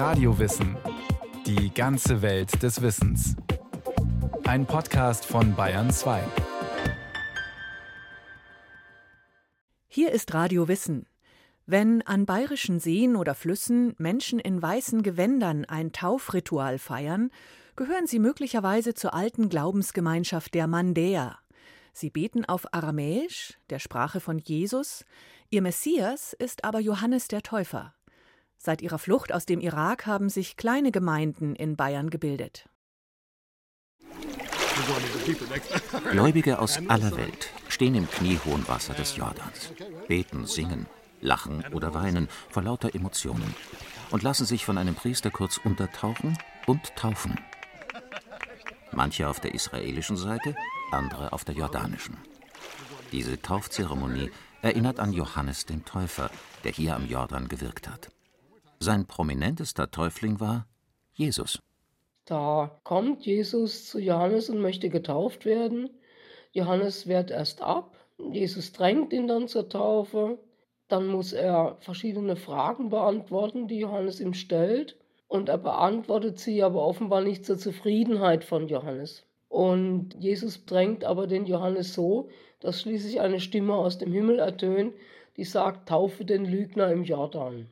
Radiowissen. Die ganze Welt des Wissens. Ein Podcast von Bayern 2. Hier ist Radio Wissen. Wenn an bayerischen Seen oder Flüssen Menschen in weißen Gewändern ein Taufritual feiern, gehören sie möglicherweise zur alten Glaubensgemeinschaft der Mandäer. Sie beten auf Aramäisch, der Sprache von Jesus, ihr Messias ist aber Johannes der Täufer. Seit ihrer Flucht aus dem Irak haben sich kleine Gemeinden in Bayern gebildet. Gläubige aus aller Welt stehen im kniehohen Wasser des Jordans, beten, singen, lachen oder weinen vor lauter Emotionen und lassen sich von einem Priester kurz untertauchen und taufen. Manche auf der israelischen Seite, andere auf der jordanischen. Diese Taufzeremonie erinnert an Johannes den Täufer, der hier am Jordan gewirkt hat. Sein prominentester Täufling war Jesus. Da kommt Jesus zu Johannes und möchte getauft werden. Johannes wehrt erst ab. Jesus drängt ihn dann zur Taufe. Dann muss er verschiedene Fragen beantworten, die Johannes ihm stellt. Und er beantwortet sie aber offenbar nicht zur Zufriedenheit von Johannes. Und Jesus drängt aber den Johannes so, dass schließlich eine Stimme aus dem Himmel ertönt, die sagt, taufe den Lügner im Jordan.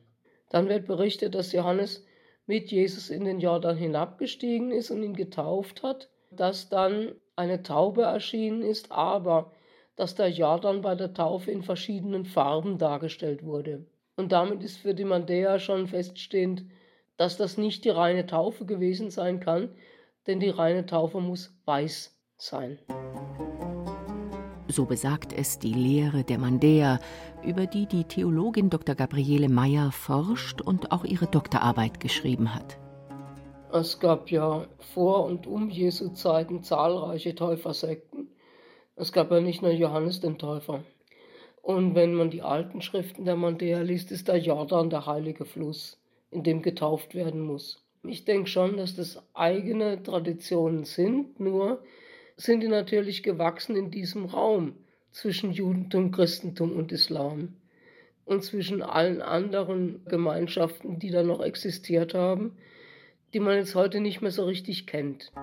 Dann wird berichtet, dass Johannes mit Jesus in den Jordan hinabgestiegen ist und ihn getauft hat, dass dann eine Taube erschienen ist, aber dass der Jordan bei der Taufe in verschiedenen Farben dargestellt wurde. Und damit ist für die Mandäer schon feststehend, dass das nicht die reine Taufe gewesen sein kann, denn die reine Taufe muss weiß sein. So besagt es die Lehre der Mandäer, über die die Theologin Dr. Gabriele Meyer forscht und auch ihre Doktorarbeit geschrieben hat. Es gab ja vor und um Jesu Zeiten zahlreiche Täufersekten. Es gab ja nicht nur Johannes den Täufer. Und wenn man die alten Schriften der Mandäer liest, ist der Jordan der heilige Fluss, in dem getauft werden muss. Ich denke schon, dass das eigene Traditionen sind, nur sind die natürlich gewachsen in diesem Raum zwischen Judentum, Christentum und Islam und zwischen allen anderen Gemeinschaften, die da noch existiert haben, die man jetzt heute nicht mehr so richtig kennt.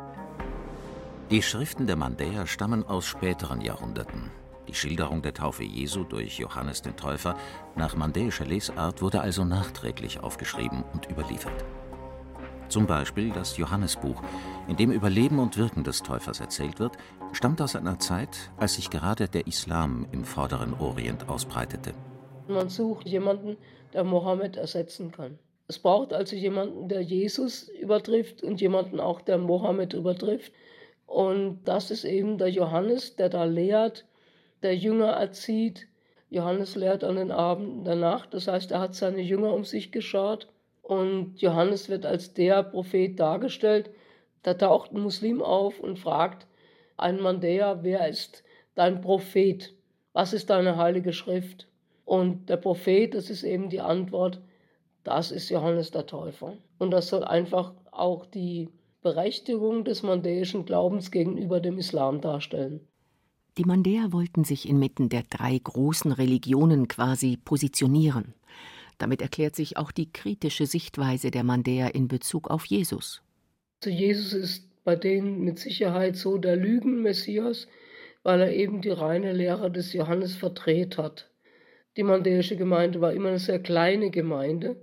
Die Schriften der Mandäer stammen aus späteren Jahrhunderten. Die Schilderung der Taufe Jesu durch Johannes den Täufer nach mandäischer Lesart wurde also nachträglich aufgeschrieben und überliefert. Zum Beispiel das Johannesbuch, in dem über Leben und Wirken des Täufers erzählt wird, stammt aus einer Zeit, als sich gerade der Islam im vorderen Orient ausbreitete. Man sucht jemanden, der Mohammed ersetzen kann. Es braucht also jemanden, der Jesus übertrifft und jemanden auch, der Mohammed übertrifft. Und das ist eben der Johannes, der da lehrt, der Jünger erzieht. Johannes lehrt an den Abenden der Nacht, das heißt, er hat seine Jünger um sich geschart und Johannes wird als der Prophet dargestellt. Da taucht ein Muslim auf und fragt einen Mandäer, wer ist dein Prophet? Was ist deine heilige Schrift? Und der Prophet, das ist eben die Antwort, das ist Johannes der Täufer. Und das soll einfach auch die Berechtigung des mandäischen Glaubens gegenüber dem Islam darstellen. Die Mandäer wollten sich inmitten der drei großen Religionen quasi positionieren. Damit erklärt sich auch die kritische Sichtweise der Mandäer in Bezug auf Jesus. Zu Jesus ist bei denen mit Sicherheit so der Lügenmessias, weil er eben die reine Lehre des Johannes verdreht hat. Die mandäische Gemeinde war immer eine sehr kleine Gemeinde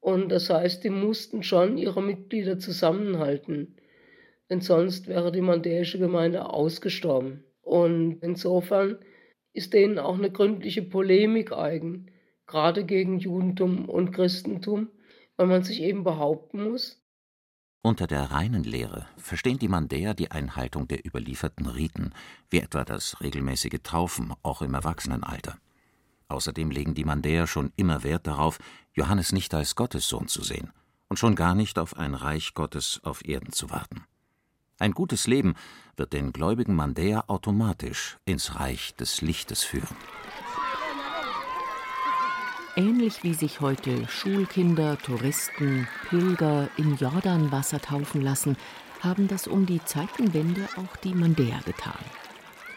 und das heißt, die mussten schon ihre Mitglieder zusammenhalten, denn sonst wäre die mandäische Gemeinde ausgestorben. Und insofern ist denen auch eine gründliche Polemik eigen gerade gegen Judentum und Christentum, weil man sich eben behaupten muss. Unter der reinen Lehre verstehen die Mandäer die Einhaltung der überlieferten Riten, wie etwa das regelmäßige Taufen, auch im Erwachsenenalter. Außerdem legen die Mandäer schon immer Wert darauf, Johannes nicht als Gottessohn zu sehen und schon gar nicht auf ein Reich Gottes auf Erden zu warten. Ein gutes Leben wird den gläubigen Mandäer automatisch ins Reich des Lichtes führen. Ähnlich wie sich heute Schulkinder, Touristen, Pilger in Jordanwasser taufen lassen, haben das um die Zeitenwende auch die Mandäer getan.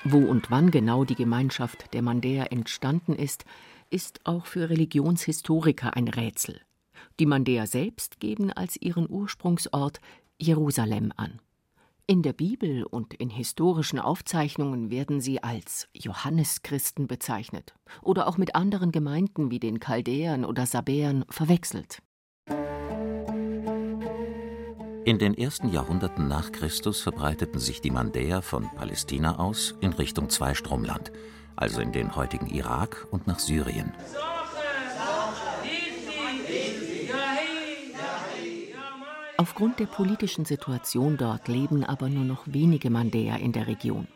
Wo und wann genau die Gemeinschaft der Mandäer entstanden ist, ist auch für Religionshistoriker ein Rätsel. Die Mandäer selbst geben als ihren Ursprungsort Jerusalem an. In der Bibel und in historischen Aufzeichnungen werden sie als Johanneschristen bezeichnet oder auch mit anderen Gemeinden wie den Chaldäern oder Sabäern verwechselt. In den ersten Jahrhunderten nach Christus verbreiteten sich die Mandäer von Palästina aus in Richtung Zweistromland, also in den heutigen Irak und nach Syrien. Aufgrund der politischen Situation dort leben aber nur noch wenige Mandäer in der Region.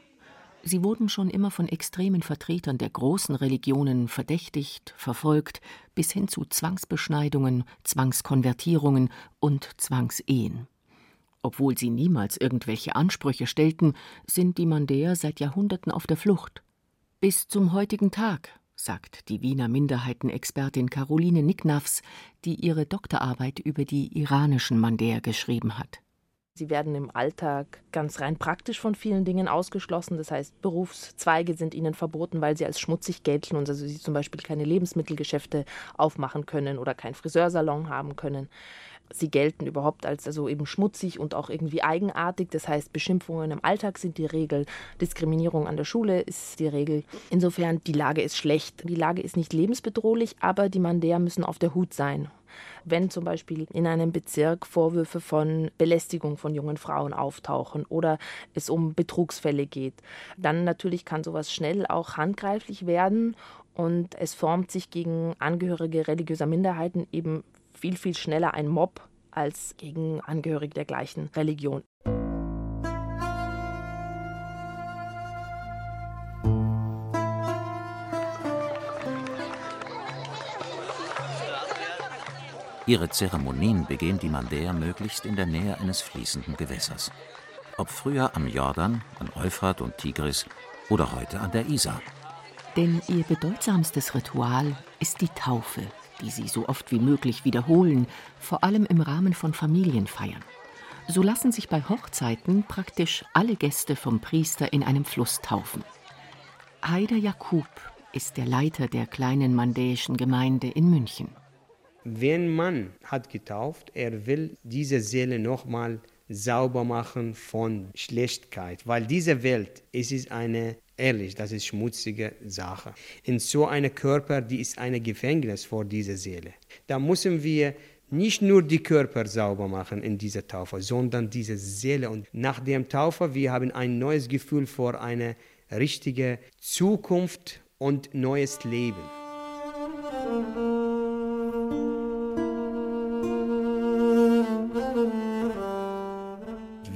Sie wurden schon immer von extremen Vertretern der großen Religionen verdächtigt, verfolgt, bis hin zu Zwangsbeschneidungen, Zwangskonvertierungen und Zwangsehen. Obwohl sie niemals irgendwelche Ansprüche stellten, sind die Mandäer seit Jahrhunderten auf der Flucht. Bis zum heutigen Tag sagt die Wiener Minderheitenexpertin Caroline Nicknafs, die ihre Doktorarbeit über die iranischen Mandäer geschrieben hat. Sie werden im Alltag ganz rein praktisch von vielen Dingen ausgeschlossen. Das heißt, Berufszweige sind ihnen verboten, weil sie als schmutzig gelten und also sie zum Beispiel keine Lebensmittelgeschäfte aufmachen können oder keinen Friseursalon haben können. Sie gelten überhaupt als also eben schmutzig und auch irgendwie eigenartig. Das heißt, Beschimpfungen im Alltag sind die Regel, Diskriminierung an der Schule ist die Regel. Insofern, die Lage ist schlecht. Die Lage ist nicht lebensbedrohlich, aber die Mandäer müssen auf der Hut sein. Wenn zum Beispiel in einem Bezirk Vorwürfe von Belästigung von jungen Frauen auftauchen oder es um Betrugsfälle geht, dann natürlich kann sowas schnell auch handgreiflich werden und es formt sich gegen Angehörige religiöser Minderheiten eben viel, viel schneller ein Mob als gegen Angehörige der gleichen Religion. Ihre Zeremonien begehen die Mandäer möglichst in der Nähe eines fließenden Gewässers. Ob früher am Jordan, an Euphrat und Tigris oder heute an der Isar. Denn ihr bedeutsamstes Ritual ist die Taufe, die sie so oft wie möglich wiederholen, vor allem im Rahmen von Familienfeiern. So lassen sich bei Hochzeiten praktisch alle Gäste vom Priester in einem Fluss taufen. Haider Jakub ist der Leiter der kleinen mandäischen Gemeinde in München. Wenn man hat getauft, er will diese Seele nochmal sauber machen von Schlechtigkeit, weil diese Welt, es ist eine Ehrlich, das ist schmutzige Sache. In so einem Körper, die ist ein Gefängnis vor dieser Seele. Da müssen wir nicht nur die Körper sauber machen in dieser Taufe, sondern diese Seele. Und nach dem Taufe, wir haben ein neues Gefühl vor eine richtige Zukunft und neues Leben.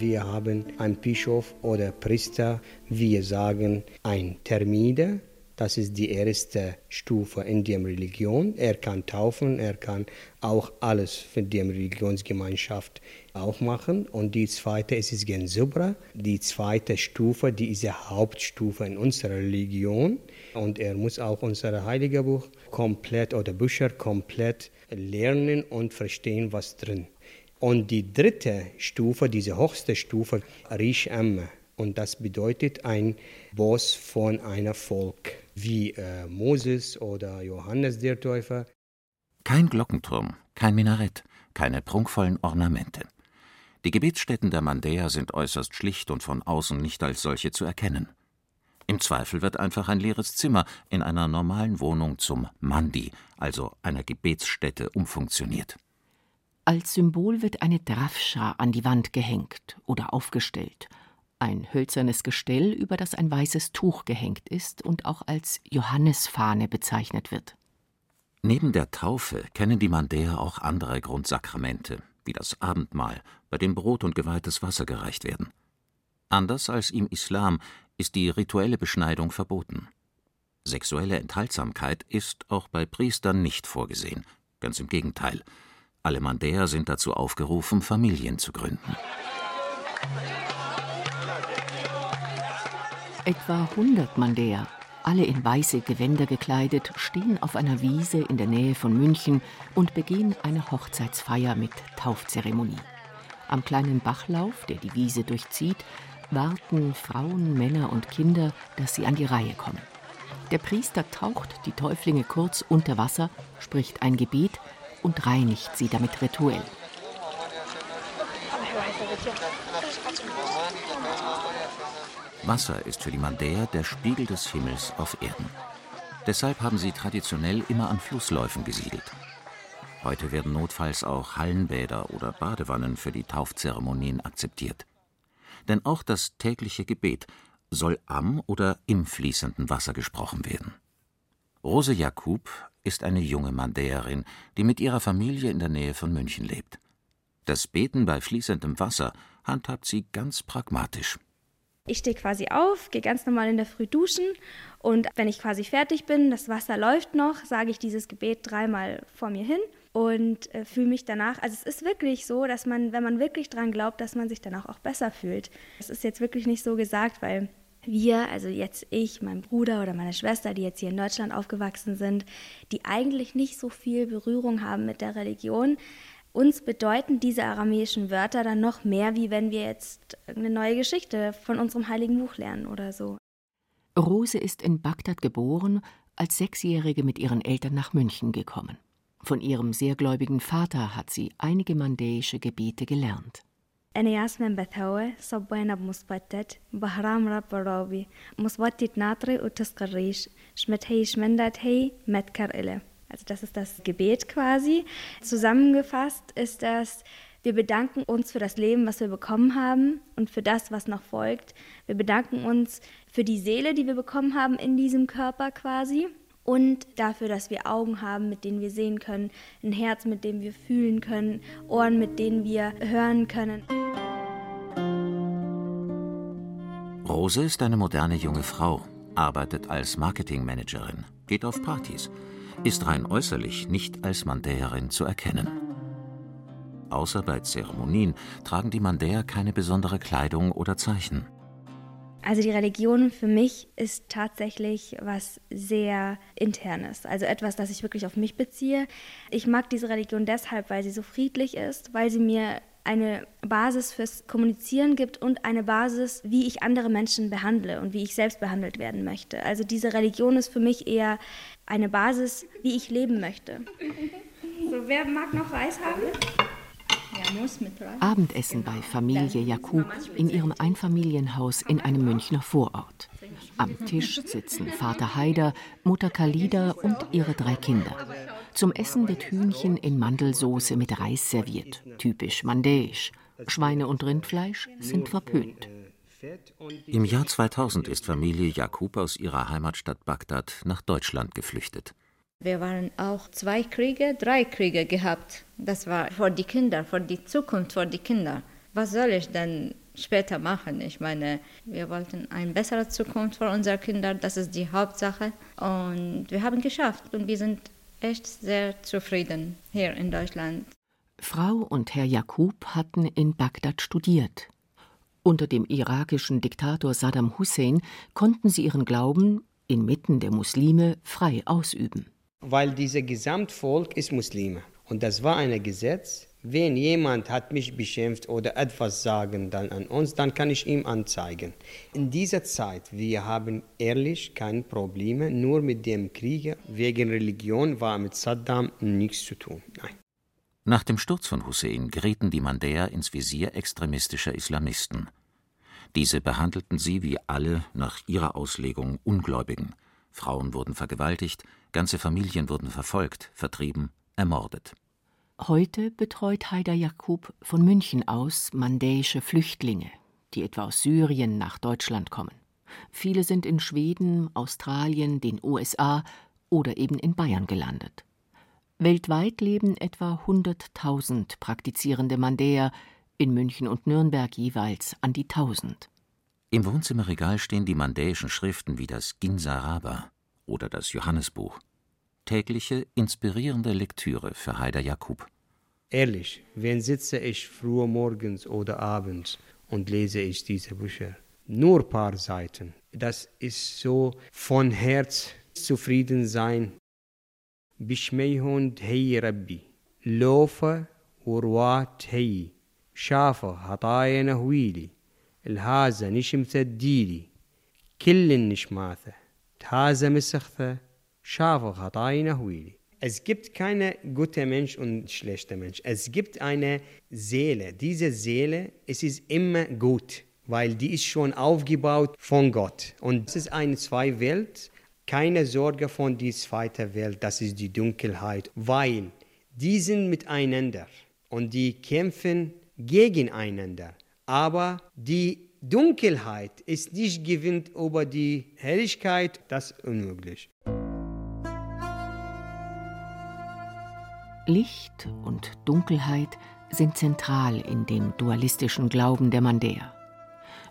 Wir haben einen Bischof oder Priester, wir sagen ein Termide, das ist die erste Stufe in der Religion. Er kann taufen, er kann auch alles für die Religionsgemeinschaft auch machen. Und die zweite ist es Gen Subra, die zweite Stufe, die ist die Hauptstufe in unserer Religion. Und er muss auch unser Heiliges Buch komplett oder Bücher komplett lernen und verstehen, was drin ist. Und die dritte Stufe, diese höchste Stufe, Rish Amme. Und das bedeutet ein Boss von einem Volk, wie äh, Moses oder Johannes der Täufer. Kein Glockenturm, kein Minarett, keine prunkvollen Ornamente. Die Gebetsstätten der Mandäer sind äußerst schlicht und von außen nicht als solche zu erkennen. Im Zweifel wird einfach ein leeres Zimmer in einer normalen Wohnung zum Mandi, also einer Gebetsstätte, umfunktioniert. Als Symbol wird eine Drafscha an die Wand gehängt oder aufgestellt, ein hölzernes Gestell, über das ein weißes Tuch gehängt ist und auch als Johannesfahne bezeichnet wird. Neben der Taufe kennen die Mandäer auch andere Grundsakramente, wie das Abendmahl, bei dem Brot und geweihtes Wasser gereicht werden. Anders als im Islam ist die rituelle Beschneidung verboten. Sexuelle Enthaltsamkeit ist auch bei Priestern nicht vorgesehen, ganz im Gegenteil. Alle Mandäer sind dazu aufgerufen, Familien zu gründen. Etwa 100 Mandäer, alle in weiße Gewänder gekleidet, stehen auf einer Wiese in der Nähe von München und begehen eine Hochzeitsfeier mit Taufzeremonie. Am kleinen Bachlauf, der die Wiese durchzieht, warten Frauen, Männer und Kinder, dass sie an die Reihe kommen. Der Priester taucht die Täuflinge kurz unter Wasser, spricht ein Gebet und reinigt sie damit rituell. Wasser ist für die Mandäer der Spiegel des Himmels auf Erden. Deshalb haben sie traditionell immer an Flussläufen gesiedelt. Heute werden notfalls auch Hallenbäder oder Badewannen für die Taufzeremonien akzeptiert. Denn auch das tägliche Gebet soll am oder im fließenden Wasser gesprochen werden. Rose Jakub ist eine junge Mandäerin, die mit ihrer Familie in der Nähe von München lebt. Das Beten bei fließendem Wasser handhabt sie ganz pragmatisch. Ich stehe quasi auf, gehe ganz normal in der Früh duschen und wenn ich quasi fertig bin, das Wasser läuft noch, sage ich dieses Gebet dreimal vor mir hin und äh, fühle mich danach. Also es ist wirklich so, dass man, wenn man wirklich dran glaubt, dass man sich danach auch besser fühlt. Das ist jetzt wirklich nicht so gesagt, weil wir, also jetzt ich, mein Bruder oder meine Schwester, die jetzt hier in Deutschland aufgewachsen sind, die eigentlich nicht so viel Berührung haben mit der Religion, uns bedeuten diese aramäischen Wörter dann noch mehr, wie wenn wir jetzt eine neue Geschichte von unserem heiligen Buch lernen oder so. Rose ist in Bagdad geboren, als Sechsjährige mit ihren Eltern nach München gekommen. Von ihrem sehr gläubigen Vater hat sie einige mandäische Gebete gelernt. أنا ياسمين بثوة صبينا بمصبتت بهرام رب رابي مصبتت ناطري وتسقريش شمت هي شمندت هي متكر إله Also das ist das Gebet quasi. Zusammengefasst ist das, wir bedanken uns für das Leben, was wir bekommen haben und für das, was noch folgt. Wir bedanken uns für die Seele, die wir bekommen haben in diesem Körper quasi und dafür, dass wir Augen haben, mit denen wir sehen können, ein Herz, mit dem wir fühlen können, Ohren, mit denen wir hören können. Rose ist eine moderne junge Frau, arbeitet als Marketingmanagerin, geht auf Partys ist rein äußerlich nicht als Mandäerin zu erkennen. Außer bei Zeremonien tragen die Mandäer keine besondere Kleidung oder Zeichen. Also die Religion für mich ist tatsächlich was sehr internes, also etwas, das ich wirklich auf mich beziehe. Ich mag diese Religion deshalb, weil sie so friedlich ist, weil sie mir eine Basis fürs Kommunizieren gibt und eine Basis, wie ich andere Menschen behandle und wie ich selbst behandelt werden möchte. Also diese Religion ist für mich eher eine Basis, wie ich leben möchte. So, wer mag noch Reis haben? Abendessen bei Familie Jakub in ihrem Einfamilienhaus in einem Münchner Vorort. Am Tisch sitzen Vater Haider, Mutter Kalida und ihre drei Kinder. Zum Essen wird Hühnchen in Mandelsoße mit Reis serviert, typisch mandäisch. Schweine und Rindfleisch sind verpönt. Im Jahr 2000 ist Familie Jakub aus ihrer Heimatstadt Bagdad nach Deutschland geflüchtet. Wir waren auch zwei Kriege, drei Kriege gehabt. Das war für die Kinder, für die Zukunft, für die Kinder. Was soll ich denn später machen? Ich meine, wir wollten eine bessere Zukunft für unsere Kinder, das ist die Hauptsache. Und wir haben geschafft und wir sind echt sehr zufrieden hier in Deutschland. Frau und Herr Jakub hatten in Bagdad studiert. Unter dem irakischen Diktator Saddam Hussein konnten sie ihren Glauben inmitten der Muslime frei ausüben. Weil dieses Gesamtvolk ist Muslime. Und das war ein Gesetz, wenn jemand hat mich beschimpft oder etwas sagen dann an uns, dann kann ich ihm anzeigen. In dieser Zeit, wir haben ehrlich keine Probleme, nur mit dem Krieg wegen Religion war mit Saddam nichts zu tun. Nein. Nach dem Sturz von Hussein gerieten die Mandäer ins Visier extremistischer Islamisten. Diese behandelten sie wie alle nach ihrer Auslegung Ungläubigen. Frauen wurden vergewaltigt, ganze Familien wurden verfolgt, vertrieben, ermordet. Heute betreut Haider Jakub von München aus mandäische Flüchtlinge, die etwa aus Syrien nach Deutschland kommen. Viele sind in Schweden, Australien, den USA oder eben in Bayern gelandet. Weltweit leben etwa 100.000 praktizierende Mandäer, in München und Nürnberg jeweils an die 1000. Im Wohnzimmerregal stehen die mandäischen Schriften wie das Ginsaraba oder das Johannesbuch Tägliche, inspirierende Lektüre für Haider Jakub. Ehrlich, wenn sitze ich früh morgens oder abends und lese ich diese Bücher? Nur ein paar Seiten. Das ist so von Herz zufrieden sein بشميهن هي ربي لوفة وروات هي شافة هطايا نهويلي الهازة نشم تديلي كل النشماثة تهازة مسخثة شافة هطايا نهويلي es gibt keine gute Mensch und schlechter Mensch. Es gibt eine Seele. Diese Seele, es ist immer gut, weil die ist schon aufgebaut von Gott. Und es ist eine zwei Welt. Keine Sorge von die zweite Welt, das ist die Dunkelheit, weil die sind miteinander und die kämpfen gegeneinander. Aber die Dunkelheit ist nicht gewinnt über die Helligkeit, das ist unmöglich. Licht und Dunkelheit sind zentral in dem dualistischen Glauben der Mandäer.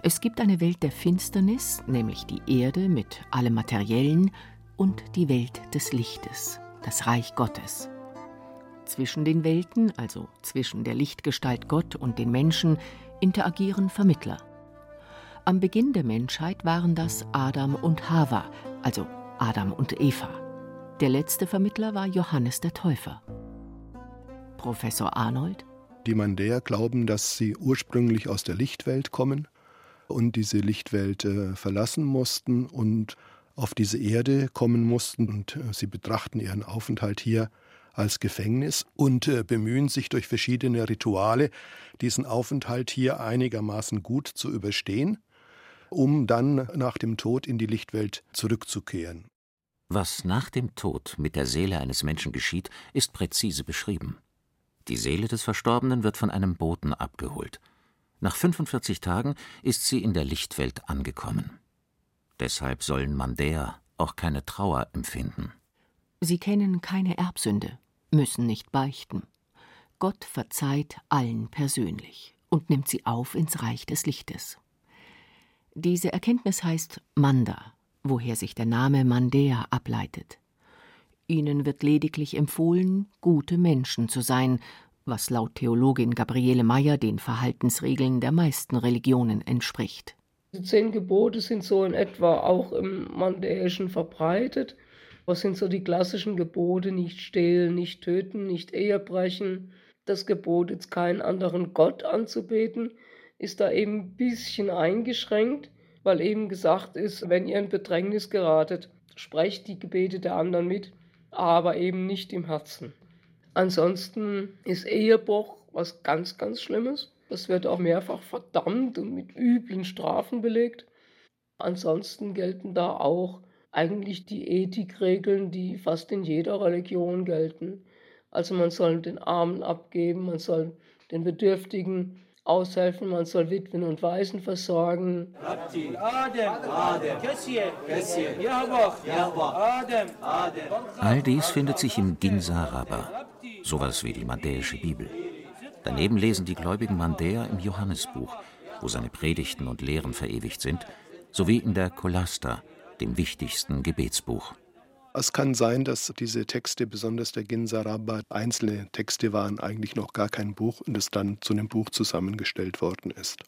Es gibt eine Welt der Finsternis, nämlich die Erde mit allem Materiellen, und die Welt des Lichtes, das Reich Gottes. Zwischen den Welten, also zwischen der Lichtgestalt Gott und den Menschen, interagieren Vermittler. Am Beginn der Menschheit waren das Adam und Hava, also Adam und Eva. Der letzte Vermittler war Johannes der Täufer. Professor Arnold? Die Mandäer glauben, dass sie ursprünglich aus der Lichtwelt kommen und diese Lichtwelt äh, verlassen mussten und auf diese Erde kommen mussten und äh, sie betrachten ihren Aufenthalt hier als Gefängnis und äh, bemühen sich durch verschiedene Rituale, diesen Aufenthalt hier einigermaßen gut zu überstehen, um dann nach dem Tod in die Lichtwelt zurückzukehren. Was nach dem Tod mit der Seele eines Menschen geschieht, ist präzise beschrieben. Die Seele des Verstorbenen wird von einem Boten abgeholt. Nach 45 Tagen ist sie in der Lichtwelt angekommen. Deshalb sollen Mandäer auch keine Trauer empfinden. Sie kennen keine Erbsünde, müssen nicht beichten. Gott verzeiht allen persönlich und nimmt sie auf ins Reich des Lichtes. Diese Erkenntnis heißt Manda, woher sich der Name Mandäer ableitet. Ihnen wird lediglich empfohlen, gute Menschen zu sein, was laut Theologin Gabriele Meyer den Verhaltensregeln der meisten Religionen entspricht. Die zehn Gebote sind so in etwa auch im Mandäischen verbreitet. Was sind so die klassischen Gebote? Nicht stehlen, nicht töten, nicht Ehe brechen. Das Gebot, jetzt keinen anderen Gott anzubeten, ist da eben ein bisschen eingeschränkt, weil eben gesagt ist, wenn ihr in Bedrängnis geratet, sprecht die Gebete der anderen mit aber eben nicht im Herzen. Ansonsten ist Ehebruch was ganz, ganz Schlimmes. Das wird auch mehrfach verdammt und mit üblen Strafen belegt. Ansonsten gelten da auch eigentlich die Ethikregeln, die fast in jeder Religion gelten. Also man soll den Armen abgeben, man soll den Bedürftigen aushelfen, man soll Witwen und Waisen versorgen. All dies findet sich im Ginsaraba, sowas wie die mandäische Bibel. Daneben lesen die gläubigen Mandäer im Johannesbuch, wo seine Predigten und Lehren verewigt sind, sowie in der Kolasta, dem wichtigsten Gebetsbuch. Es kann sein, dass diese Texte, besonders der Ginsaraba, einzelne Texte waren, eigentlich noch gar kein Buch und es dann zu einem Buch zusammengestellt worden ist.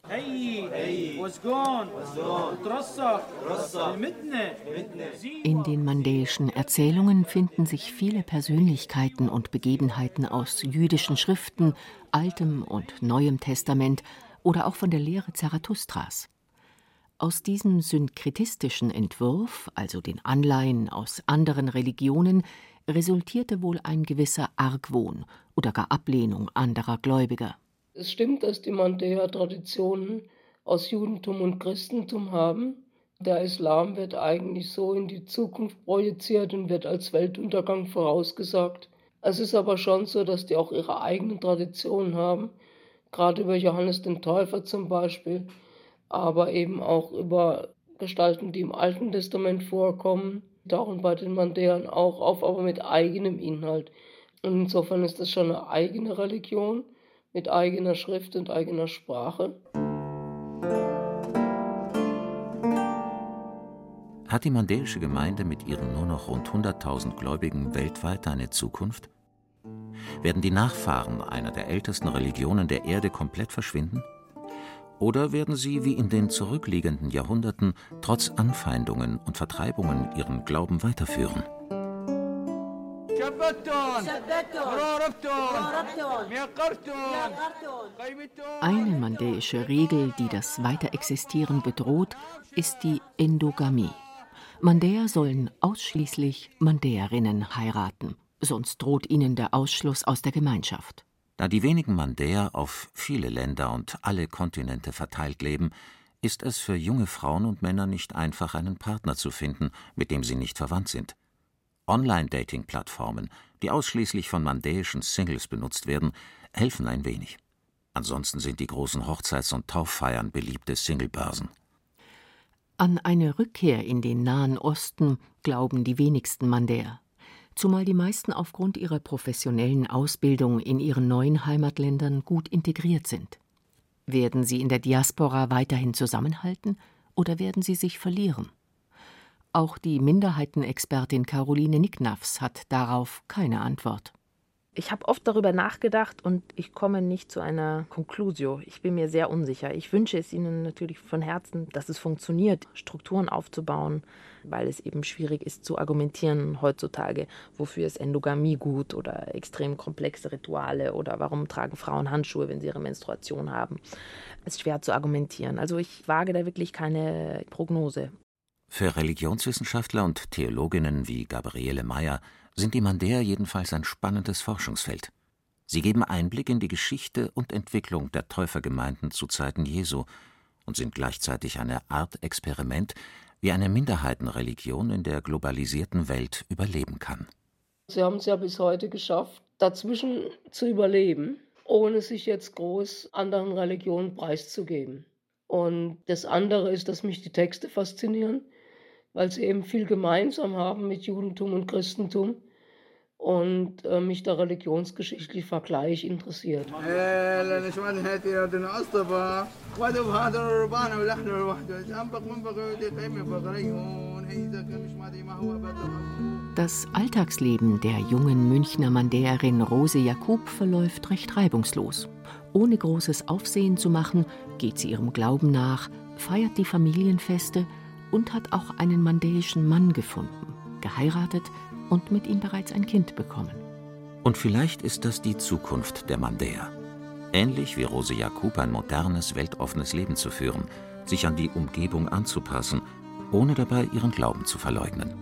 In den mandäischen Erzählungen finden sich viele Persönlichkeiten und Begebenheiten aus jüdischen Schriften, Altem und Neuem Testament oder auch von der Lehre Zarathustras. Aus diesem synkretistischen Entwurf, also den Anleihen aus anderen Religionen, resultierte wohl ein gewisser Argwohn oder gar Ablehnung anderer Gläubiger. Es stimmt, dass die Mandäer Traditionen aus Judentum und Christentum haben. Der Islam wird eigentlich so in die Zukunft projiziert und wird als Weltuntergang vorausgesagt. Es ist aber schon so, dass die auch ihre eigenen Traditionen haben, gerade über Johannes den Täufer zum Beispiel aber eben auch über Gestalten, die im Alten Testament vorkommen, tauchen bei den Mandäern auch auf, aber mit eigenem Inhalt. Und insofern ist das schon eine eigene Religion mit eigener Schrift und eigener Sprache. Hat die mandäische Gemeinde mit ihren nur noch rund 100.000 Gläubigen weltweit eine Zukunft? Werden die Nachfahren einer der ältesten Religionen der Erde komplett verschwinden? Oder werden sie wie in den zurückliegenden Jahrhunderten trotz Anfeindungen und Vertreibungen ihren Glauben weiterführen? Eine mandäische Regel, die das Weiterexistieren bedroht, ist die Endogamie. Mandäer sollen ausschließlich Mandäerinnen heiraten, sonst droht ihnen der Ausschluss aus der Gemeinschaft. Da die wenigen Mandäer auf viele Länder und alle Kontinente verteilt leben, ist es für junge Frauen und Männer nicht einfach, einen Partner zu finden, mit dem sie nicht verwandt sind. Online-Dating-Plattformen, die ausschließlich von mandäischen Singles benutzt werden, helfen ein wenig. Ansonsten sind die großen Hochzeits- und Tauffeiern beliebte Singlebörsen. An eine Rückkehr in den Nahen Osten glauben die wenigsten Mandäer zumal die meisten aufgrund ihrer professionellen Ausbildung in ihren neuen Heimatländern gut integriert sind. Werden sie in der Diaspora weiterhin zusammenhalten oder werden sie sich verlieren? Auch die Minderheitenexpertin Caroline Nicknafs hat darauf keine Antwort. Ich habe oft darüber nachgedacht und ich komme nicht zu einer Conclusio. Ich bin mir sehr unsicher. Ich wünsche es Ihnen natürlich von Herzen, dass es funktioniert, Strukturen aufzubauen, weil es eben schwierig ist zu argumentieren heutzutage, wofür ist Endogamie gut oder extrem komplexe Rituale oder warum tragen Frauen Handschuhe, wenn sie ihre Menstruation haben. Es ist schwer zu argumentieren. Also ich wage da wirklich keine Prognose. Für Religionswissenschaftler und Theologinnen wie Gabriele Meyer sind die Mandäer jedenfalls ein spannendes Forschungsfeld. Sie geben Einblick in die Geschichte und Entwicklung der Täufergemeinden zu Zeiten Jesu und sind gleichzeitig eine Art Experiment, wie eine Minderheitenreligion in der globalisierten Welt überleben kann. Sie haben es ja bis heute geschafft, dazwischen zu überleben, ohne sich jetzt groß anderen Religionen preiszugeben. Und das andere ist, dass mich die Texte faszinieren weil sie eben viel gemeinsam haben mit Judentum und Christentum und äh, mich der religionsgeschichtliche Vergleich interessiert. Das Alltagsleben der jungen Münchner Mandäerin Rose Jakub verläuft recht reibungslos. Ohne großes Aufsehen zu machen, geht sie ihrem Glauben nach, feiert die Familienfeste – und hat auch einen mandäischen Mann gefunden, geheiratet und mit ihm bereits ein Kind bekommen. Und vielleicht ist das die Zukunft der Mandäer. Ähnlich wie Rose Jakub ein modernes, weltoffenes Leben zu führen, sich an die Umgebung anzupassen, ohne dabei ihren Glauben zu verleugnen.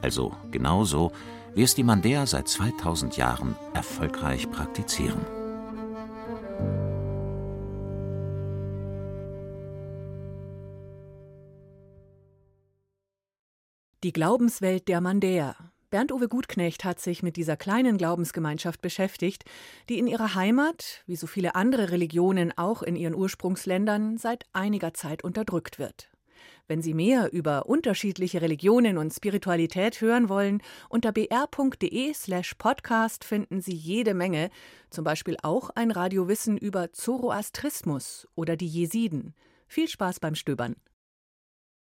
Also genauso, wie es die Mandäer seit 2000 Jahren erfolgreich praktizieren. Die Glaubenswelt der Mandäer. Bernd-Uwe Gutknecht hat sich mit dieser kleinen Glaubensgemeinschaft beschäftigt, die in ihrer Heimat, wie so viele andere Religionen auch in ihren Ursprungsländern, seit einiger Zeit unterdrückt wird. Wenn Sie mehr über unterschiedliche Religionen und Spiritualität hören wollen, unter br.de/slash podcast finden Sie jede Menge, zum Beispiel auch ein Radiowissen über Zoroastrismus oder die Jesiden. Viel Spaß beim Stöbern.